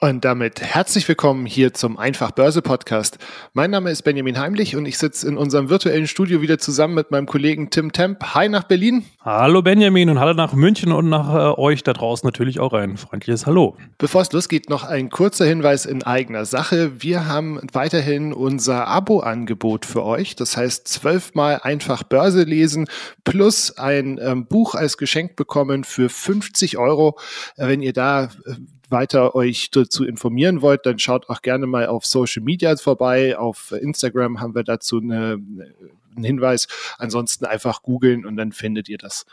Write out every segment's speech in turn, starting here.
Und damit herzlich willkommen hier zum Einfach Börse Podcast. Mein Name ist Benjamin Heimlich und ich sitze in unserem virtuellen Studio wieder zusammen mit meinem Kollegen Tim Temp. Hi nach Berlin. Hallo Benjamin und hallo nach München und nach äh, euch da draußen natürlich auch ein freundliches Hallo. Bevor es losgeht, noch ein kurzer Hinweis in eigener Sache. Wir haben weiterhin unser Abo-Angebot für euch. Das heißt, zwölfmal einfach Börse lesen plus ein ähm, Buch als Geschenk bekommen für 50 Euro. Äh, wenn ihr da äh, weiter euch dazu informieren wollt, dann schaut auch gerne mal auf Social Media vorbei. Auf Instagram haben wir dazu eine, einen Hinweis. Ansonsten einfach googeln und dann findet ihr das.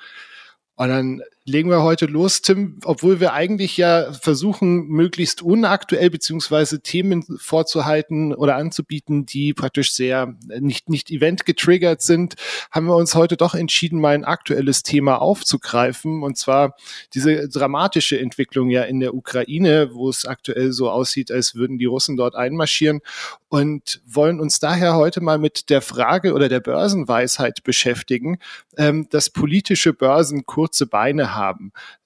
Und dann legen wir heute los, Tim, obwohl wir eigentlich ja versuchen, möglichst unaktuell beziehungsweise Themen vorzuhalten oder anzubieten, die praktisch sehr nicht, nicht event getriggert sind, haben wir uns heute doch entschieden, mal ein aktuelles Thema aufzugreifen. Und zwar diese dramatische Entwicklung ja in der Ukraine, wo es aktuell so aussieht, als würden die Russen dort einmarschieren und wollen uns daher heute mal mit der Frage oder der Börsenweisheit beschäftigen, ähm, dass politische Börsen kurze Beine haben.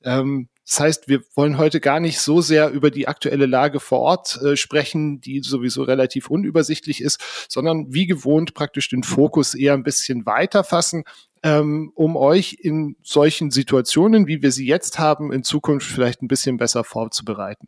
Ähm, das heißt, wir wollen heute gar nicht so sehr über die aktuelle Lage vor Ort äh, sprechen, die sowieso relativ unübersichtlich ist, sondern wie gewohnt praktisch den Fokus eher ein bisschen weiter fassen, ähm, um euch in solchen Situationen, wie wir sie jetzt haben, in Zukunft vielleicht ein bisschen besser vorzubereiten.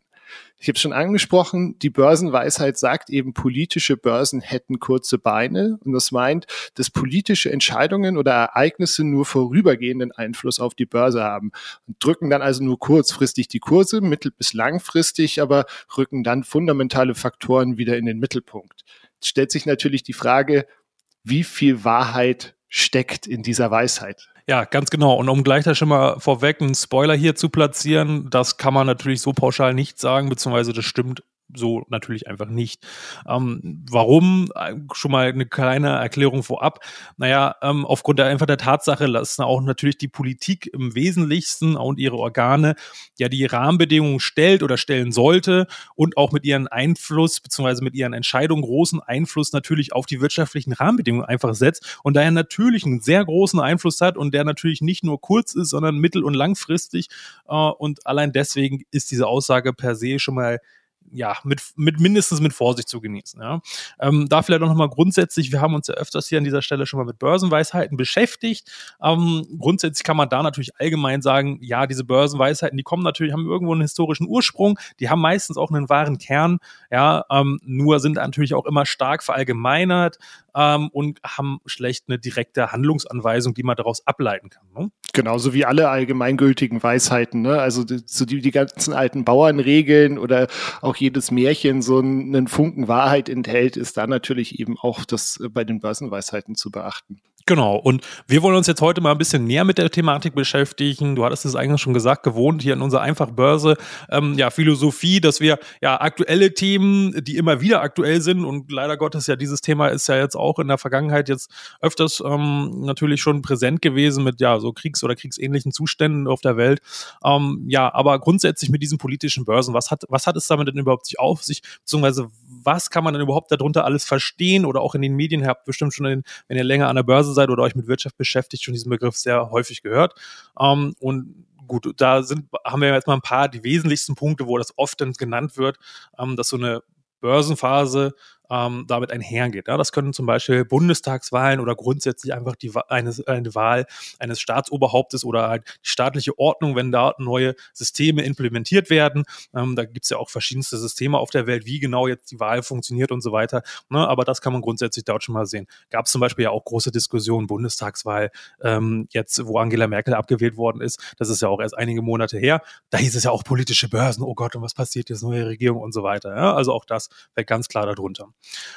Ich habe schon angesprochen, die Börsenweisheit sagt eben, politische Börsen hätten kurze Beine. Und das meint, dass politische Entscheidungen oder Ereignisse nur vorübergehenden Einfluss auf die Börse haben und drücken dann also nur kurzfristig die Kurse, mittel- bis langfristig, aber rücken dann fundamentale Faktoren wieder in den Mittelpunkt. Jetzt stellt sich natürlich die Frage, wie viel Wahrheit steckt in dieser Weisheit? Ja, ganz genau. Und um gleich da schon mal vorweg einen Spoiler hier zu platzieren, das kann man natürlich so pauschal nicht sagen, beziehungsweise das stimmt so natürlich einfach nicht. Ähm, warum? Schon mal eine kleine Erklärung vorab. Naja, ähm, aufgrund der, einfach der Tatsache lassen auch natürlich die Politik im Wesentlichsten und ihre Organe ja die Rahmenbedingungen stellt oder stellen sollte und auch mit ihren Einfluss beziehungsweise mit ihren Entscheidungen großen Einfluss natürlich auf die wirtschaftlichen Rahmenbedingungen einfach setzt und daher natürlich einen sehr großen Einfluss hat und der natürlich nicht nur kurz ist, sondern mittel- und langfristig. Äh, und allein deswegen ist diese Aussage per se schon mal ja, mit, mit mindestens mit Vorsicht zu genießen. Ja. Ähm, da vielleicht auch nochmal grundsätzlich, wir haben uns ja öfters hier an dieser Stelle schon mal mit Börsenweisheiten beschäftigt. Ähm, grundsätzlich kann man da natürlich allgemein sagen, ja, diese Börsenweisheiten, die kommen natürlich, haben irgendwo einen historischen Ursprung, die haben meistens auch einen wahren Kern, ja, ähm, nur sind natürlich auch immer stark verallgemeinert ähm, und haben schlecht eine direkte Handlungsanweisung, die man daraus ableiten kann. Ne? Genauso wie alle allgemeingültigen Weisheiten, ne? Also die, die ganzen alten Bauernregeln oder auch jedes Märchen so einen Funken Wahrheit enthält, ist da natürlich eben auch das äh, bei den Börsenweisheiten zu beachten. Genau, und wir wollen uns jetzt heute mal ein bisschen näher mit der Thematik beschäftigen. Du hattest es eigentlich schon gesagt, gewohnt hier in unserer Einfachbörse, ähm, ja, Philosophie, dass wir ja aktuelle Themen, die immer wieder aktuell sind und leider Gottes ja dieses Thema ist ja jetzt auch in der Vergangenheit jetzt öfters ähm, natürlich schon präsent gewesen mit ja so Kriegs- oder kriegsähnlichen Zuständen auf der Welt. Ähm, ja, aber grundsätzlich mit diesen politischen Börsen, was hat, was hat es damit denn überhaupt sich auf sich, beziehungsweise was kann man denn überhaupt darunter alles verstehen oder auch in den Medien, ihr habt bestimmt schon, in, wenn ihr länger an der Börse seid oder euch mit Wirtschaft beschäftigt, schon diesen Begriff sehr häufig gehört. Ähm, und gut, da sind, haben wir jetzt mal ein paar die wesentlichsten Punkte, wo das oft dann genannt wird, ähm, dass so eine Börsenphase ähm, damit einhergeht. Ja, das können zum Beispiel Bundestagswahlen oder grundsätzlich einfach die, eine, eine Wahl eines Staatsoberhauptes oder halt die staatliche Ordnung, wenn da neue Systeme implementiert werden. Ähm, da gibt es ja auch verschiedenste Systeme auf der Welt, wie genau jetzt die Wahl funktioniert und so weiter. Ne, aber das kann man grundsätzlich dort schon mal sehen. Gab es zum Beispiel ja auch große Diskussionen, Bundestagswahl, ähm, jetzt wo Angela Merkel abgewählt worden ist. Das ist ja auch erst einige Monate her. Da hieß es ja auch politische Börsen. Oh Gott, und was passiert jetzt, neue Regierung und so weiter. Ja, also auch das fällt ganz klar darunter.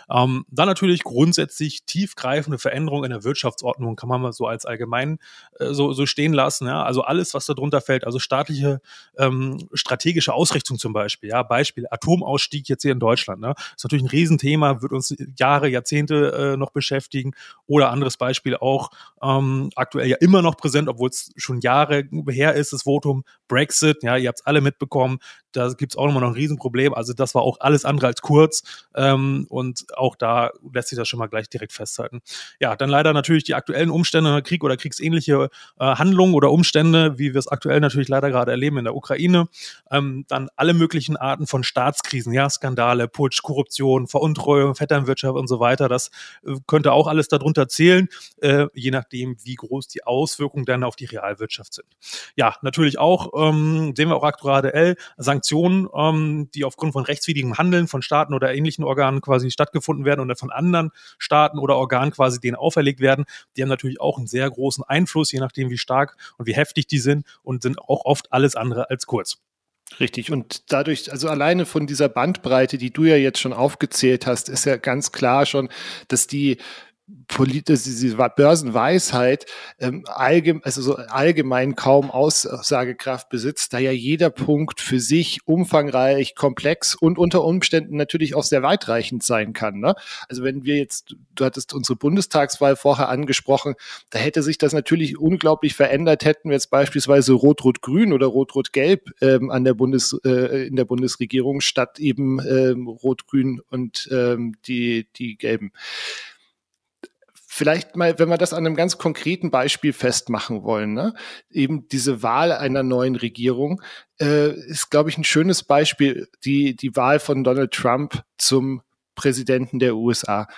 Ähm, dann natürlich grundsätzlich tiefgreifende Veränderungen in der Wirtschaftsordnung kann man mal so als allgemein äh, so, so stehen lassen. Ja? Also alles, was darunter fällt, also staatliche ähm, strategische Ausrichtung zum Beispiel. Ja? Beispiel Atomausstieg jetzt hier in Deutschland. Ne? ist natürlich ein Riesenthema, wird uns Jahre, Jahrzehnte äh, noch beschäftigen. Oder anderes Beispiel auch ähm, aktuell ja immer noch präsent, obwohl es schon Jahre her ist, das Votum Brexit. Ja, ihr habt es alle mitbekommen. Da gibt es auch nochmal noch ein Riesenproblem. Also das war auch alles andere als kurz. Ähm, und auch da lässt sich das schon mal gleich direkt festhalten. Ja, dann leider natürlich die aktuellen Umstände, Krieg oder kriegsähnliche äh, Handlungen oder Umstände, wie wir es aktuell natürlich leider gerade erleben in der Ukraine. Ähm, dann alle möglichen Arten von Staatskrisen, ja, Skandale, Putsch, Korruption, Veruntreuung, Vetternwirtschaft und so weiter. Das äh, könnte auch alles darunter zählen, äh, je nachdem, wie groß die Auswirkungen dann auf die Realwirtschaft sind. Ja, natürlich auch, ähm, sehen wir auch aktuell Sanktionen, ähm, die aufgrund von rechtswidrigem Handeln von Staaten oder ähnlichen Organen quasi stattgefunden werden und von anderen Staaten oder Organen quasi denen auferlegt werden. Die haben natürlich auch einen sehr großen Einfluss, je nachdem, wie stark und wie heftig die sind und sind auch oft alles andere als kurz. Richtig. Und dadurch, also alleine von dieser Bandbreite, die du ja jetzt schon aufgezählt hast, ist ja ganz klar schon, dass die diese Börsenweisheit ähm, allgemein, also so allgemein kaum Aussagekraft besitzt, da ja jeder Punkt für sich umfangreich, komplex und unter Umständen natürlich auch sehr weitreichend sein kann. Ne? Also wenn wir jetzt, du hattest unsere Bundestagswahl vorher angesprochen, da hätte sich das natürlich unglaublich verändert, hätten wir jetzt beispielsweise Rot-Rot-Grün oder Rot-Rot-Gelb ähm, an der Bundes, äh, in der Bundesregierung statt eben ähm, Rot-Grün und ähm, die, die Gelben. Vielleicht mal, wenn wir das an einem ganz konkreten Beispiel festmachen wollen, ne? eben diese Wahl einer neuen Regierung äh, ist, glaube ich, ein schönes Beispiel, die, die Wahl von Donald Trump zum Präsidenten der USA.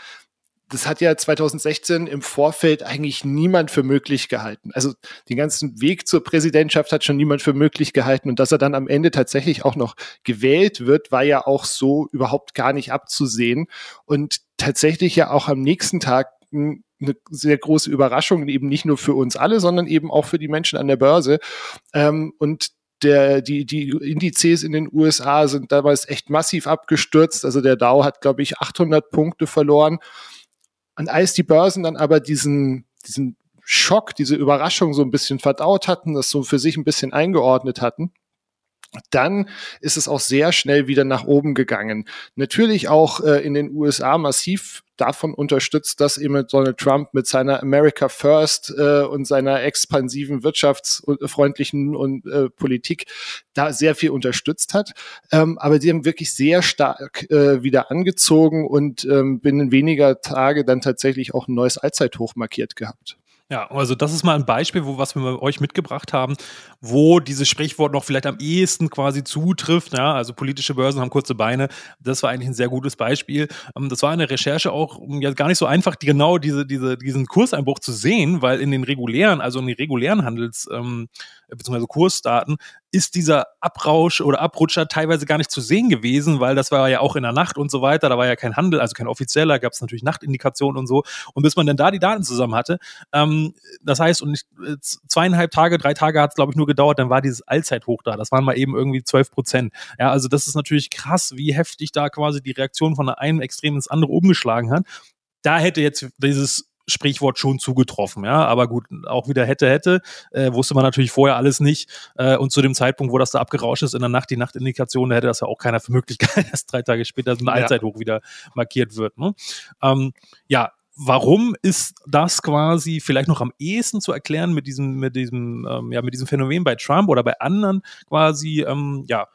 Das hat ja 2016 im Vorfeld eigentlich niemand für möglich gehalten. Also den ganzen Weg zur Präsidentschaft hat schon niemand für möglich gehalten. Und dass er dann am Ende tatsächlich auch noch gewählt wird, war ja auch so überhaupt gar nicht abzusehen. Und tatsächlich ja auch am nächsten Tag eine sehr große Überraschung, eben nicht nur für uns alle, sondern eben auch für die Menschen an der Börse. Ähm, und der, die, die Indizes in den USA sind damals echt massiv abgestürzt. Also der Dow hat, glaube ich, 800 Punkte verloren. Und als die Börsen dann aber diesen, diesen Schock, diese Überraschung so ein bisschen verdaut hatten, das so für sich ein bisschen eingeordnet hatten, dann ist es auch sehr schnell wieder nach oben gegangen. Natürlich auch äh, in den USA massiv davon unterstützt, dass eben Donald Trump mit seiner America First äh, und seiner expansiven wirtschaftsfreundlichen und äh, Politik da sehr viel unterstützt hat. Ähm, aber die haben wirklich sehr stark äh, wieder angezogen und ähm, binnen weniger Tage dann tatsächlich auch ein neues Allzeithoch markiert gehabt. Ja, also das ist mal ein Beispiel, wo was wir euch mitgebracht haben, wo dieses Sprichwort noch vielleicht am ehesten quasi zutrifft. Ja, also politische Börsen haben kurze Beine. Das war eigentlich ein sehr gutes Beispiel. Ähm, das war eine Recherche auch ja, gar nicht so einfach, die, genau diese, diese, diesen Kurseinbruch zu sehen, weil in den regulären, also in den regulären Handels, ähm, beziehungsweise Kursdaten, ist dieser Abrausch oder Abrutscher teilweise gar nicht zu sehen gewesen, weil das war ja auch in der Nacht und so weiter, da war ja kein Handel, also kein offizieller, gab es natürlich Nachtindikationen und so. Und bis man dann da die Daten zusammen hatte, ähm, das heißt, und äh, zweieinhalb Tage, drei Tage hat es, glaube ich, nur gedauert, dann war dieses Allzeithoch da. Das waren mal eben irgendwie zwölf Prozent. Ja, also das ist natürlich krass, wie heftig da quasi die Reaktion von einem Extrem ins andere umgeschlagen hat. Da hätte jetzt dieses Sprichwort schon zugetroffen, ja. Aber gut, auch wieder hätte, hätte, äh, wusste man natürlich vorher alles nicht. Äh, und zu dem Zeitpunkt, wo das da abgerauscht ist in der Nacht, die Nachtindikation, da hätte das ja auch keiner für möglich gehalten, dass drei Tage später so ein ja. Allzeithoch wieder markiert wird. Ne? Ähm, ja, warum ist das quasi vielleicht noch am ehesten zu erklären mit diesem, mit diesem, ähm, ja, mit diesem Phänomen bei Trump oder bei anderen quasi, ähm, ja,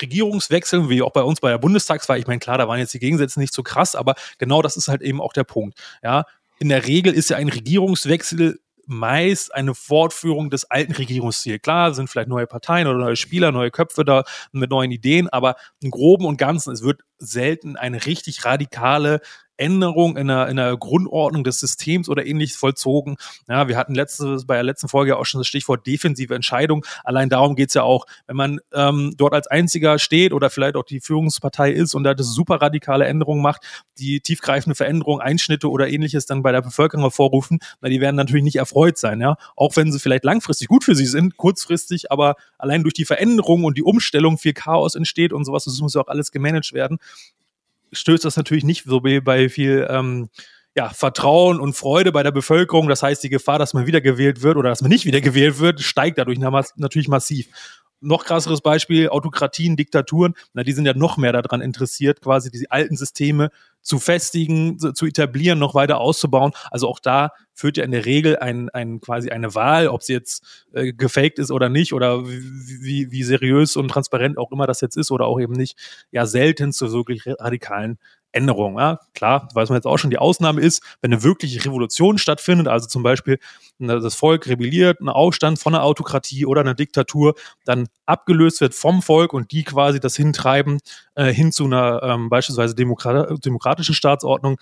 Regierungswechseln, wie auch bei uns bei der Bundestagswahl. Ich meine, klar, da waren jetzt die Gegensätze nicht so krass, aber genau das ist halt eben auch der Punkt. Ja, in der Regel ist ja ein Regierungswechsel meist eine Fortführung des alten Regierungsstils. Klar, sind vielleicht neue Parteien oder neue Spieler, neue Köpfe da mit neuen Ideen, aber im Groben und Ganzen, es wird selten eine richtig radikale Änderung in der, in der Grundordnung des Systems oder ähnliches vollzogen. Ja, wir hatten letztes, bei der letzten Folge auch schon das Stichwort defensive Entscheidung. Allein darum geht's ja auch, wenn man ähm, dort als einziger steht oder vielleicht auch die Führungspartei ist und da das super radikale Änderungen macht, die tiefgreifende Veränderungen, Einschnitte oder ähnliches dann bei der Bevölkerung hervorrufen, na, die werden natürlich nicht erfreut sein, ja. Auch wenn sie vielleicht langfristig gut für sie sind, kurzfristig, aber allein durch die Veränderung und die Umstellung viel Chaos entsteht und sowas, das muss ja auch alles gemanagt werden stößt das natürlich nicht so bei viel ähm, ja, Vertrauen und Freude bei der Bevölkerung. Das heißt, die Gefahr, dass man wiedergewählt wird oder dass man nicht wiedergewählt wird, steigt dadurch natürlich massiv noch krasseres Beispiel, Autokratien, Diktaturen, na, die sind ja noch mehr daran interessiert, quasi diese alten Systeme zu festigen, zu etablieren, noch weiter auszubauen. Also auch da führt ja in der Regel ein, ein quasi eine Wahl, ob sie jetzt äh, gefaked ist oder nicht oder wie, wie seriös und transparent auch immer das jetzt ist oder auch eben nicht, ja selten zu wirklich radikalen Änderungen. Ja, klar, weiß man jetzt auch schon, die Ausnahme ist, wenn eine wirkliche Revolution stattfindet, also zum Beispiel das Volk rebelliert, ein Aufstand von einer Autokratie oder einer Diktatur, dann abgelöst wird vom Volk und die quasi das hintreiben äh, hin zu einer ähm, beispielsweise Demokrat demokratischen Staatsordnung,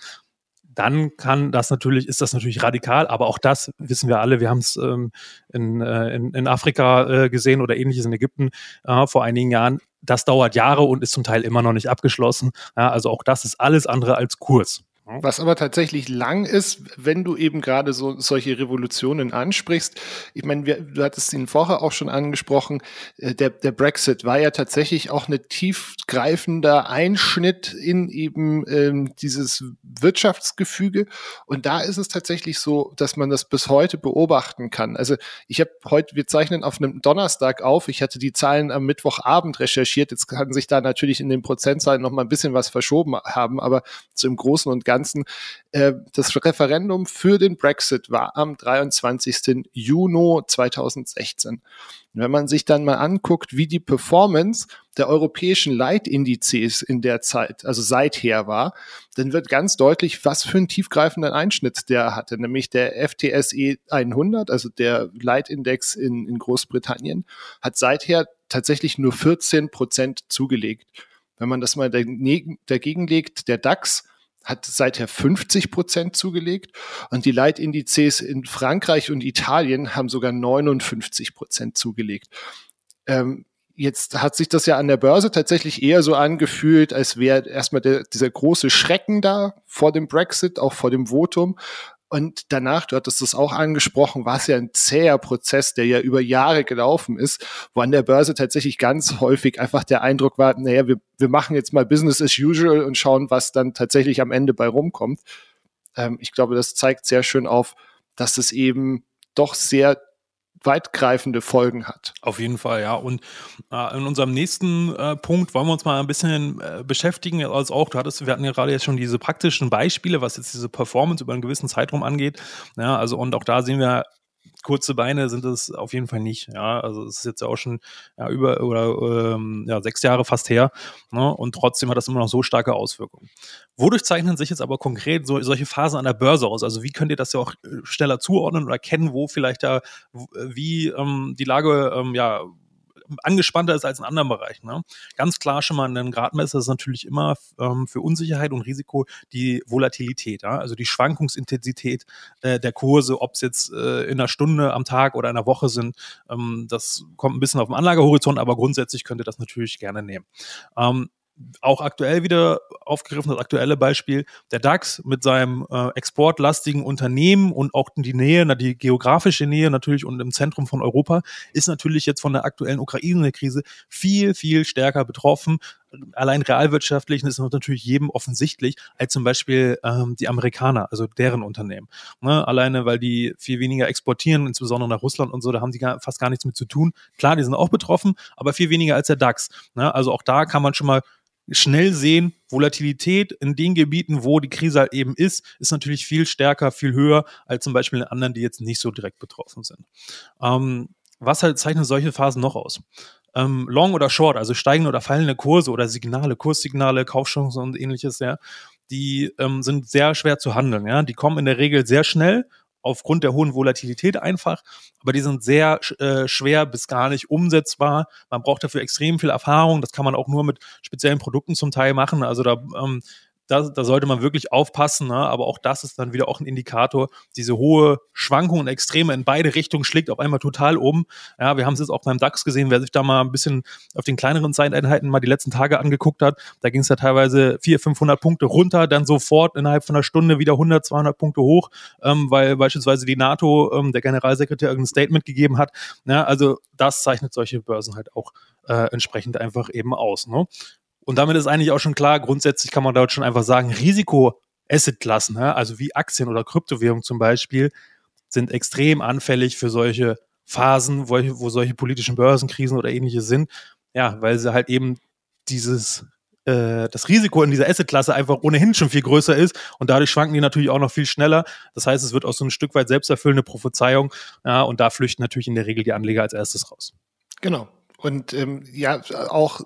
dann kann das natürlich, ist das natürlich radikal, aber auch das wissen wir alle. Wir haben es ähm, in, äh, in, in Afrika äh, gesehen oder ähnliches in Ägypten äh, vor einigen Jahren. Das dauert Jahre und ist zum Teil immer noch nicht abgeschlossen. Ja, also auch das ist alles andere als Kurs. Was aber tatsächlich lang ist, wenn du eben gerade so solche Revolutionen ansprichst. Ich meine, wir, du hattest ihn vorher auch schon angesprochen. Äh, der, der Brexit war ja tatsächlich auch ein tiefgreifender Einschnitt in eben ähm, dieses Wirtschaftsgefüge. Und da ist es tatsächlich so, dass man das bis heute beobachten kann. Also ich habe heute, wir zeichnen auf einem Donnerstag auf. Ich hatte die Zahlen am Mittwochabend recherchiert. Jetzt kann sich da natürlich in den Prozentzahlen noch mal ein bisschen was verschoben haben, aber so im Großen und Ganzen Ganzen. Äh, das Referendum für den Brexit war am 23. Juni 2016. wenn man sich dann mal anguckt, wie die Performance der europäischen Leitindizes in der Zeit, also seither war, dann wird ganz deutlich, was für einen tiefgreifenden Einschnitt der hatte, nämlich der FTSE 100, also der Leitindex in, in Großbritannien, hat seither tatsächlich nur 14 Prozent zugelegt. Wenn man das mal dagegen legt, der DAX hat seither 50 Prozent zugelegt und die Leitindizes in Frankreich und Italien haben sogar 59 Prozent zugelegt. Ähm, jetzt hat sich das ja an der Börse tatsächlich eher so angefühlt, als wäre erstmal der, dieser große Schrecken da vor dem Brexit, auch vor dem Votum. Und danach, du hattest das auch angesprochen, war es ja ein zäher Prozess, der ja über Jahre gelaufen ist, wo an der Börse tatsächlich ganz häufig einfach der Eindruck war, naja, wir, wir machen jetzt mal Business as usual und schauen, was dann tatsächlich am Ende bei rumkommt. Ähm, ich glaube, das zeigt sehr schön auf, dass es eben doch sehr weitgreifende Folgen hat. Auf jeden Fall, ja. Und äh, in unserem nächsten äh, Punkt wollen wir uns mal ein bisschen äh, beschäftigen, als auch, du hattest, wir hatten ja gerade jetzt schon diese praktischen Beispiele, was jetzt diese Performance über einen gewissen Zeitraum angeht. Ja, also und auch da sehen wir kurze Beine sind es auf jeden Fall nicht. Ja, also es ist jetzt ja auch schon ja, über oder ähm, ja, sechs Jahre fast her. Ne? Und trotzdem hat das immer noch so starke Auswirkungen. Wodurch zeichnen sich jetzt aber konkret so, solche Phasen an der Börse aus? Also wie könnt ihr das ja auch äh, schneller zuordnen oder kennen, wo vielleicht da wie ähm, die Lage ähm, ja angespannter ist als in anderen Bereichen. Ne? Ganz klar schon mal ein Gradmesser ist natürlich immer ähm, für Unsicherheit und Risiko die Volatilität, ja? also die Schwankungsintensität äh, der Kurse, ob es jetzt äh, in einer Stunde am Tag oder einer Woche sind. Ähm, das kommt ein bisschen auf den Anlagehorizont, aber grundsätzlich könnt ihr das natürlich gerne nehmen. Ähm, auch aktuell wieder aufgegriffen, das aktuelle Beispiel, der DAX mit seinem äh, exportlastigen Unternehmen und auch die Nähe, na, die geografische Nähe natürlich und im Zentrum von Europa, ist natürlich jetzt von der aktuellen Ukraine-Krise viel, viel stärker betroffen. Allein realwirtschaftlich ist natürlich jedem offensichtlich, als zum Beispiel ähm, die Amerikaner, also deren Unternehmen. Ne? Alleine, weil die viel weniger exportieren, insbesondere nach Russland und so, da haben die gar, fast gar nichts mit zu tun. Klar, die sind auch betroffen, aber viel weniger als der DAX. Ne? Also auch da kann man schon mal schnell sehen, Volatilität in den Gebieten, wo die Krise halt eben ist, ist natürlich viel stärker, viel höher als zum Beispiel in anderen, die jetzt nicht so direkt betroffen sind. Ähm, was halt zeichnen solche Phasen noch aus? Ähm, Long oder Short, also steigende oder fallende Kurse oder Signale, Kurssignale, Kaufchancen und ähnliches, ja, die ähm, sind sehr schwer zu handeln. Ja, die kommen in der Regel sehr schnell aufgrund der hohen Volatilität einfach, aber die sind sehr äh, schwer bis gar nicht umsetzbar. Man braucht dafür extrem viel Erfahrung. Das kann man auch nur mit speziellen Produkten zum Teil machen. Also da ähm, da, da sollte man wirklich aufpassen, ne? aber auch das ist dann wieder auch ein Indikator. Diese hohe Schwankung und Extreme in beide Richtungen schlägt auf einmal total um. Ja, wir haben es jetzt auch beim DAX gesehen, wer sich da mal ein bisschen auf den kleineren Zeiteinheiten mal die letzten Tage angeguckt hat, da ging es ja teilweise 400, 500 Punkte runter, dann sofort innerhalb von einer Stunde wieder 100, 200 Punkte hoch, ähm, weil beispielsweise die NATO, ähm, der Generalsekretär irgendein Statement gegeben hat. Ja, also das zeichnet solche Börsen halt auch äh, entsprechend einfach eben aus. Ne? Und damit ist eigentlich auch schon klar, grundsätzlich kann man dort schon einfach sagen, Risiko-Asset-Klassen, also wie Aktien oder Kryptowährung zum Beispiel, sind extrem anfällig für solche Phasen, wo, wo solche politischen Börsenkrisen oder ähnliches sind. Ja, weil sie halt eben dieses äh, das Risiko in dieser Assetklasse einfach ohnehin schon viel größer ist und dadurch schwanken die natürlich auch noch viel schneller. Das heißt, es wird auch so ein Stück weit selbsterfüllende Prophezeiung ja, und da flüchten natürlich in der Regel die Anleger als erstes raus. Genau. Und ähm, ja, auch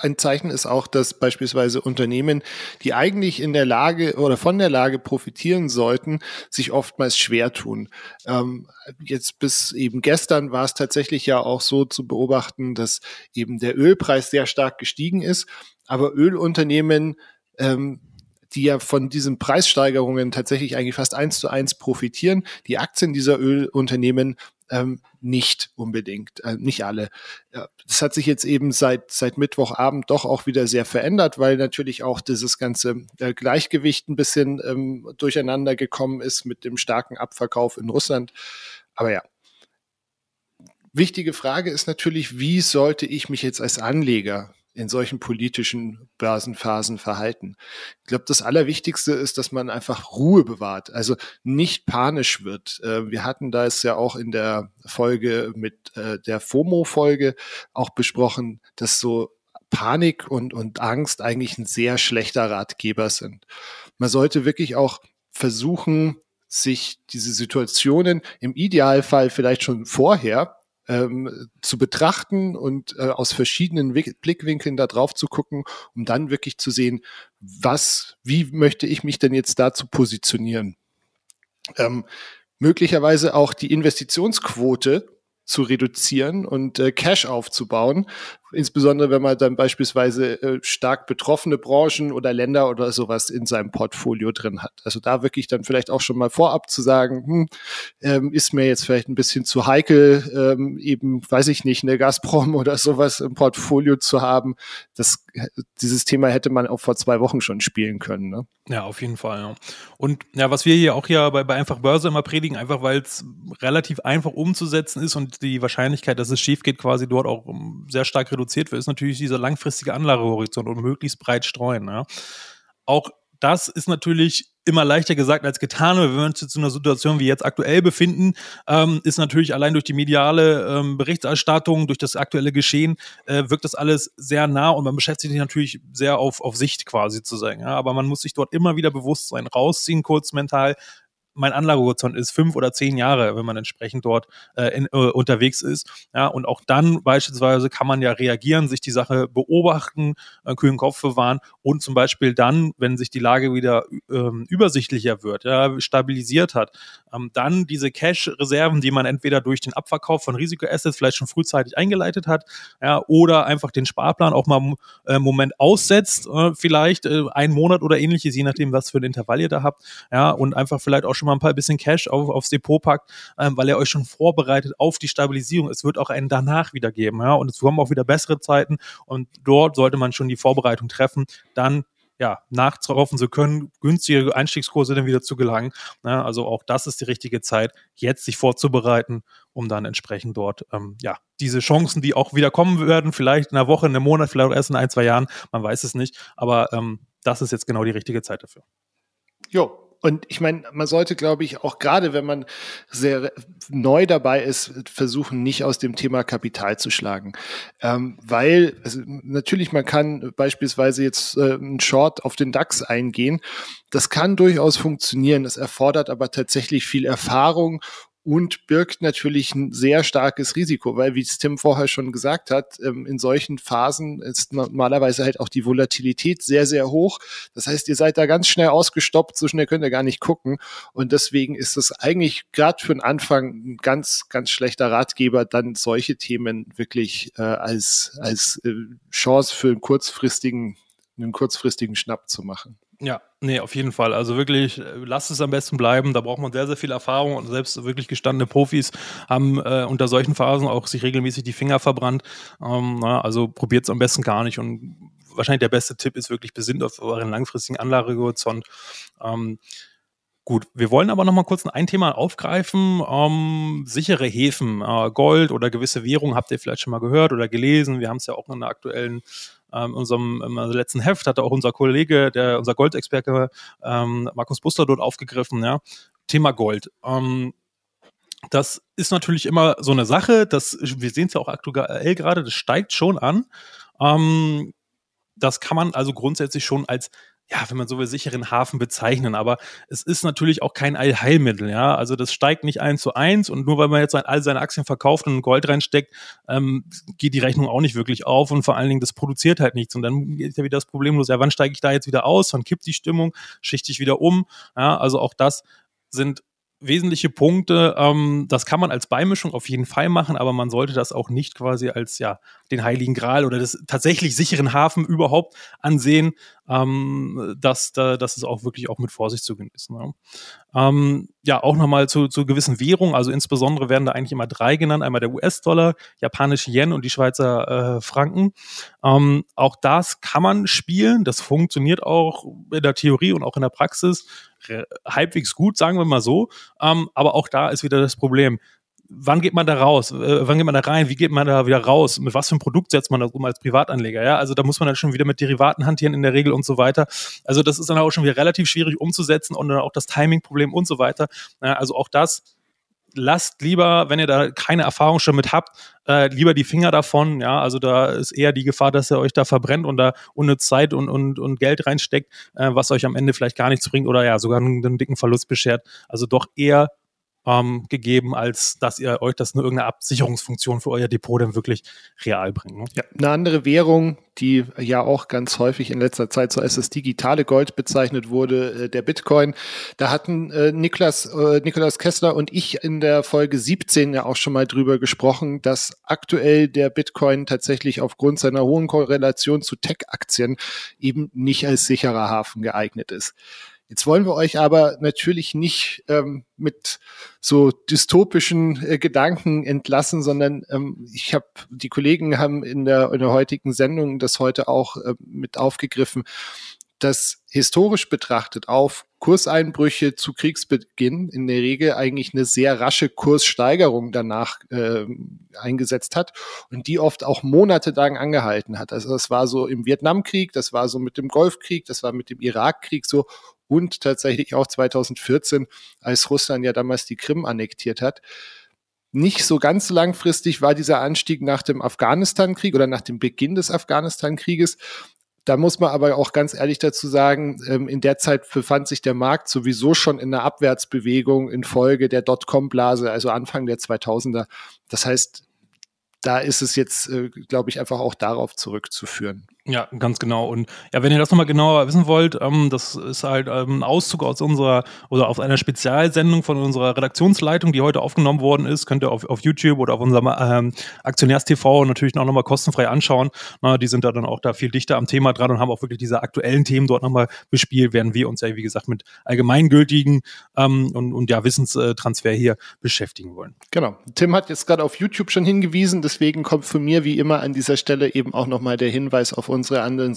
ein Zeichen ist auch, dass beispielsweise Unternehmen, die eigentlich in der Lage oder von der Lage profitieren sollten, sich oftmals schwer tun. Ähm, jetzt bis eben gestern war es tatsächlich ja auch so zu beobachten, dass eben der Ölpreis sehr stark gestiegen ist, aber Ölunternehmen ähm, die ja von diesen Preissteigerungen tatsächlich eigentlich fast eins zu eins profitieren. Die Aktien dieser Ölunternehmen ähm, nicht unbedingt, äh, nicht alle. Das hat sich jetzt eben seit, seit Mittwochabend doch auch wieder sehr verändert, weil natürlich auch dieses ganze äh, Gleichgewicht ein bisschen ähm, durcheinander gekommen ist mit dem starken Abverkauf in Russland. Aber ja, wichtige Frage ist natürlich, wie sollte ich mich jetzt als Anleger in solchen politischen Börsenphasen verhalten. Ich glaube, das Allerwichtigste ist, dass man einfach Ruhe bewahrt, also nicht panisch wird. Äh, wir hatten da es ja auch in der Folge mit äh, der FOMO-Folge auch besprochen, dass so Panik und, und Angst eigentlich ein sehr schlechter Ratgeber sind. Man sollte wirklich auch versuchen, sich diese Situationen im Idealfall vielleicht schon vorher ähm, zu betrachten und äh, aus verschiedenen Blickwinkeln da drauf zu gucken, um dann wirklich zu sehen, was, wie möchte ich mich denn jetzt dazu positionieren? Ähm, möglicherweise auch die Investitionsquote zu reduzieren und äh, Cash aufzubauen. Insbesondere wenn man dann beispielsweise äh, stark betroffene Branchen oder Länder oder sowas in seinem Portfolio drin hat. Also da wirklich dann vielleicht auch schon mal vorab zu sagen, hm, ähm, ist mir jetzt vielleicht ein bisschen zu heikel, ähm, eben, weiß ich nicht, eine Gazprom oder sowas im Portfolio zu haben. Das, dieses Thema hätte man auch vor zwei Wochen schon spielen können. Ne? Ja, auf jeden Fall. Ja. Und ja, was wir hier auch hier bei, bei Einfach Börse immer predigen, einfach weil es relativ einfach umzusetzen ist und die Wahrscheinlichkeit, dass es schief geht, quasi dort auch sehr stark reduziert wird, ist natürlich dieser langfristige Anlagehorizont und möglichst breit streuen. Ja. Auch das ist natürlich immer leichter gesagt als getan. Wenn wir uns jetzt in einer Situation wie jetzt aktuell befinden, ähm, ist natürlich allein durch die mediale ähm, Berichterstattung, durch das aktuelle Geschehen, äh, wirkt das alles sehr nah und man beschäftigt sich natürlich sehr auf, auf Sicht quasi zu sein. Ja? Aber man muss sich dort immer wieder bewusst sein, rausziehen kurz mental, mein Anlagehorizont ist fünf oder zehn Jahre, wenn man entsprechend dort äh, in, äh, unterwegs ist. Ja, und auch dann beispielsweise kann man ja reagieren, sich die Sache beobachten, äh, kühlen Kopf bewahren und zum Beispiel dann, wenn sich die Lage wieder ähm, übersichtlicher wird, ja, stabilisiert hat, ähm, dann diese Cash-Reserven, die man entweder durch den Abverkauf von Risikoassets vielleicht schon frühzeitig eingeleitet hat, ja, oder einfach den Sparplan auch mal äh, Moment aussetzt, äh, vielleicht äh, einen Monat oder ähnliches, je nachdem, was für ein Intervall ihr da habt, ja, und einfach vielleicht auch schon schon mal ein paar bisschen Cash auf, aufs Depot packt, ähm, weil er euch schon vorbereitet auf die Stabilisierung. Es wird auch einen danach wieder geben, ja, und es kommen auch wieder bessere Zeiten und dort sollte man schon die Vorbereitung treffen, dann ja, nachzuraufen zu können, günstige Einstiegskurse dann wieder zu gelangen. Ja, also auch das ist die richtige Zeit, jetzt sich vorzubereiten, um dann entsprechend dort, ähm, ja, diese Chancen, die auch wieder kommen werden, vielleicht in einer Woche, in einem Monat, vielleicht auch erst in ein, zwei Jahren, man weiß es nicht, aber ähm, das ist jetzt genau die richtige Zeit dafür. Jo, und ich meine, man sollte, glaube ich, auch gerade wenn man sehr neu dabei ist, versuchen, nicht aus dem Thema Kapital zu schlagen. Ähm, weil, also natürlich, man kann beispielsweise jetzt äh, einen Short auf den DAX eingehen. Das kann durchaus funktionieren. Das erfordert aber tatsächlich viel Erfahrung und birgt natürlich ein sehr starkes Risiko, weil, wie es Tim vorher schon gesagt hat, ähm, in solchen Phasen ist normalerweise halt auch die Volatilität sehr, sehr hoch. Das heißt, ihr seid da ganz schnell ausgestoppt, so schnell könnt ihr gar nicht gucken. Und deswegen ist es eigentlich gerade für den Anfang ein ganz, ganz schlechter Ratgeber, dann solche Themen wirklich äh, als, als äh, Chance für einen kurzfristigen, einen kurzfristigen Schnapp zu machen. Ja, nee, auf jeden Fall. Also wirklich, äh, lasst es am besten bleiben. Da braucht man sehr, sehr viel Erfahrung und selbst wirklich gestandene Profis haben äh, unter solchen Phasen auch sich regelmäßig die Finger verbrannt. Ähm, na, also probiert es am besten gar nicht. Und wahrscheinlich der beste Tipp ist wirklich besinnt auf euren langfristigen Anlagehorizont. Ähm, Gut, wir wollen aber noch mal kurz ein Thema aufgreifen. Ähm, sichere Häfen, äh, Gold oder gewisse Währungen habt ihr vielleicht schon mal gehört oder gelesen. Wir haben es ja auch in der aktuellen ähm, unserem im letzten Heft hatte auch unser Kollege, der unser Goldexperte ähm, Markus Buster dort aufgegriffen. Ja, Thema Gold. Ähm, das ist natürlich immer so eine Sache. Das, wir sehen es ja auch aktuell gerade. Das steigt schon an. Ähm, das kann man also grundsätzlich schon als ja, wenn man so will, sicheren Hafen bezeichnen. Aber es ist natürlich auch kein Allheilmittel, ja. Also das steigt nicht eins zu eins und nur weil man jetzt all seine Aktien verkauft und Gold reinsteckt, ähm, geht die Rechnung auch nicht wirklich auf und vor allen Dingen das produziert halt nichts. Und dann geht ja wieder das Problem los, ja, wann steige ich da jetzt wieder aus? Wann kippt die Stimmung? Schichte ich wieder um? Ja, also auch das sind wesentliche Punkte. Ähm, das kann man als Beimischung auf jeden Fall machen, aber man sollte das auch nicht quasi als ja den Heiligen Gral oder des tatsächlich sicheren Hafen überhaupt ansehen. Ähm, dass, da, dass es auch wirklich auch mit Vorsicht zu genießen. Ne? Ähm, ja, auch nochmal zu, zu gewissen Währungen. Also insbesondere werden da eigentlich immer drei genannt: einmal der US-Dollar, japanische Yen und die Schweizer äh, Franken. Ähm, auch das kann man spielen. Das funktioniert auch in der Theorie und auch in der Praxis halbwegs gut, sagen wir mal so. Ähm, aber auch da ist wieder das Problem. Wann geht man da raus? Äh, wann geht man da rein? Wie geht man da wieder raus? Mit was für einem Produkt setzt man das um als Privatanleger? Ja, also da muss man dann schon wieder mit Derivaten hantieren in der Regel und so weiter. Also das ist dann auch schon wieder relativ schwierig umzusetzen und dann auch das Timing-Problem und so weiter. Ja, also auch das lasst lieber, wenn ihr da keine Erfahrung schon mit habt, äh, lieber die Finger davon. Ja, also da ist eher die Gefahr, dass ihr euch da verbrennt und da unnütz Zeit und, und, und Geld reinsteckt, äh, was euch am Ende vielleicht gar nichts bringt oder ja, sogar einen, einen dicken Verlust beschert. Also doch eher ähm, gegeben, als dass ihr euch das nur irgendeine Absicherungsfunktion für euer Depot dann wirklich real bringt. Ne? Ja, eine andere Währung, die ja auch ganz häufig in letzter Zeit so als das digitale Gold bezeichnet wurde, äh, der Bitcoin. Da hatten äh, Niklas, äh, Nikolaus Kessler und ich in der Folge 17 ja auch schon mal drüber gesprochen, dass aktuell der Bitcoin tatsächlich aufgrund seiner hohen Korrelation zu Tech-Aktien eben nicht als sicherer Hafen geeignet ist. Jetzt wollen wir euch aber natürlich nicht ähm, mit so dystopischen äh, Gedanken entlassen, sondern ähm, ich habe, die Kollegen haben in der, in der heutigen Sendung das heute auch äh, mit aufgegriffen, dass historisch betrachtet auf Kurseinbrüche zu Kriegsbeginn in der Regel eigentlich eine sehr rasche Kurssteigerung danach äh, eingesetzt hat und die oft auch monatelang angehalten hat. Also das war so im Vietnamkrieg, das war so mit dem Golfkrieg, das war mit dem Irakkrieg so und tatsächlich auch 2014, als Russland ja damals die Krim annektiert hat. Nicht so ganz langfristig war dieser Anstieg nach dem Afghanistan-Krieg oder nach dem Beginn des Afghanistan-Krieges. Da muss man aber auch ganz ehrlich dazu sagen, ähm, in der Zeit befand sich der Markt sowieso schon in einer Abwärtsbewegung infolge der Dotcom-Blase, also Anfang der 2000er. Das heißt, da ist es jetzt, äh, glaube ich, einfach auch darauf zurückzuführen. Ja, ganz genau. Und ja, wenn ihr das nochmal genauer wissen wollt, ähm, das ist halt ähm, ein Auszug aus unserer oder aus einer Spezialsendung von unserer Redaktionsleitung, die heute aufgenommen worden ist. Könnt ihr auf, auf YouTube oder auf unserem ähm, Aktionärs-TV natürlich noch nochmal kostenfrei anschauen. Na, die sind da dann auch da viel dichter am Thema dran und haben auch wirklich diese aktuellen Themen dort nochmal bespielt, während wir uns ja, wie gesagt, mit allgemeingültigen ähm, und, und ja, Wissenstransfer hier beschäftigen wollen. Genau. Tim hat jetzt gerade auf YouTube schon hingewiesen, deswegen kommt von mir wie immer an dieser Stelle eben auch nochmal der Hinweis auf unsere anderen,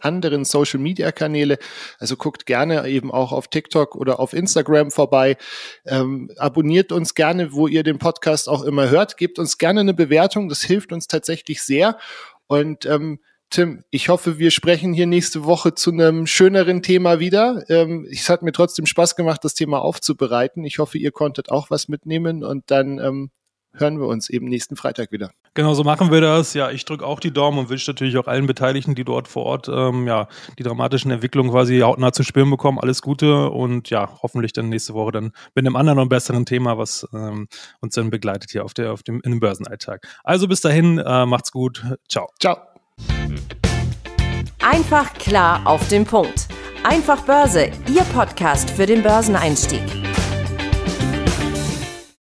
anderen Social Media Kanäle. Also guckt gerne eben auch auf TikTok oder auf Instagram vorbei. Ähm, abonniert uns gerne, wo ihr den Podcast auch immer hört. Gebt uns gerne eine Bewertung. Das hilft uns tatsächlich sehr. Und ähm, Tim, ich hoffe, wir sprechen hier nächste Woche zu einem schöneren Thema wieder. Ähm, es hat mir trotzdem Spaß gemacht, das Thema aufzubereiten. Ich hoffe, ihr konntet auch was mitnehmen und dann ähm, hören wir uns eben nächsten Freitag wieder. Genau, so machen wir das. Ja, ich drücke auch die Daumen und wünsche natürlich auch allen Beteiligten, die dort vor Ort ähm, ja, die dramatischen Entwicklungen quasi hautnah zu spüren bekommen, alles Gute und ja, hoffentlich dann nächste Woche dann mit einem anderen und besseren Thema, was ähm, uns dann begleitet hier auf, der, auf dem, in dem Börsenalltag. Also bis dahin, äh, macht's gut. Ciao. Ciao. Einfach klar auf den Punkt. Einfach Börse, Ihr Podcast für den Börseneinstieg.